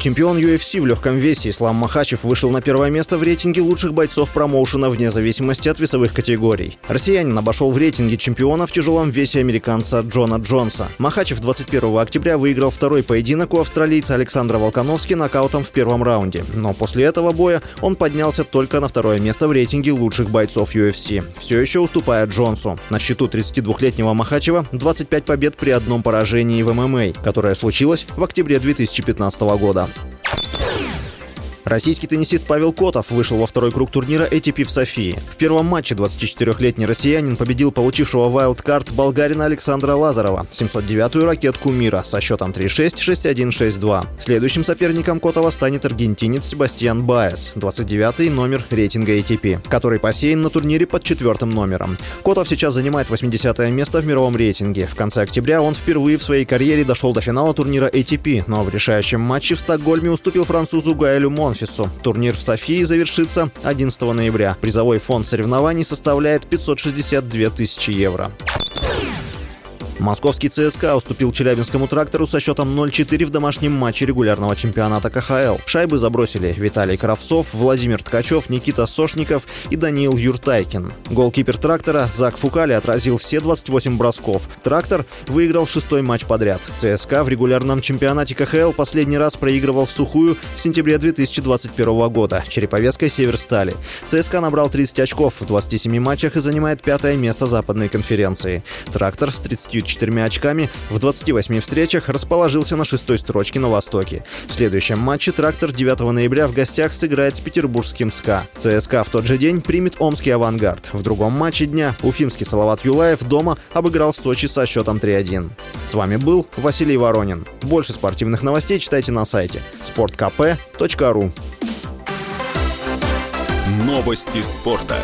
Чемпион UFC в легком весе Ислам Махачев вышел на первое место в рейтинге лучших бойцов промоушена вне зависимости от весовых категорий. Россиянин обошел в рейтинге чемпиона в тяжелом весе американца Джона Джонса. Махачев 21 октября выиграл второй поединок у австралийца Александра Волконовски нокаутом в первом раунде. Но после этого боя он поднялся только на второе место в рейтинге лучших бойцов UFC, все еще уступая Джонсу. На счету 32-летнего Махачева 25 побед при одном поражении в ММА, которое случилось в октябре 2015 года. Российский теннисист Павел Котов вышел во второй круг турнира ATP в Софии. В первом матче 24-летний россиянин победил получившего вайлдкарт болгарина Александра Лазарова, 709-ю ракетку мира со счетом 3-6, 6-1, 6-2. Следующим соперником Котова станет аргентинец Себастьян Баес, 29-й номер рейтинга ATP, который посеян на турнире под четвертым номером. Котов сейчас занимает 80 место в мировом рейтинге. В конце октября он впервые в своей карьере дошел до финала турнира ATP, но в решающем матче в Стокгольме уступил французу Гаэлю Мон Монфису. Турнир в Софии завершится 11 ноября. Призовой фонд соревнований составляет 562 тысячи евро. Московский ЦСКА уступил Челябинскому трактору со счетом 0-4 в домашнем матче регулярного чемпионата КХЛ. Шайбы забросили Виталий Кравцов, Владимир Ткачев, Никита Сошников и Даниил Юртайкин. Голкипер трактора Зак Фукали отразил все 28 бросков. Трактор выиграл шестой матч подряд. ЦСКА в регулярном чемпионате КХЛ последний раз проигрывал в сухую в сентябре 2021 года Череповецкой Северстали. ЦСКА набрал 30 очков в 27 матчах и занимает пятое место западной конференции. Трактор с 34 четырьмя очками в 28 встречах расположился на шестой строчке на Востоке. В следующем матче «Трактор» 9 ноября в гостях сыграет с петербургским СКА. ЦСКА в тот же день примет омский «Авангард». В другом матче дня уфимский Салават Юлаев дома обыграл Сочи со счетом 3-1. С вами был Василий Воронин. Больше спортивных новостей читайте на сайте sportkp.ru Новости спорта.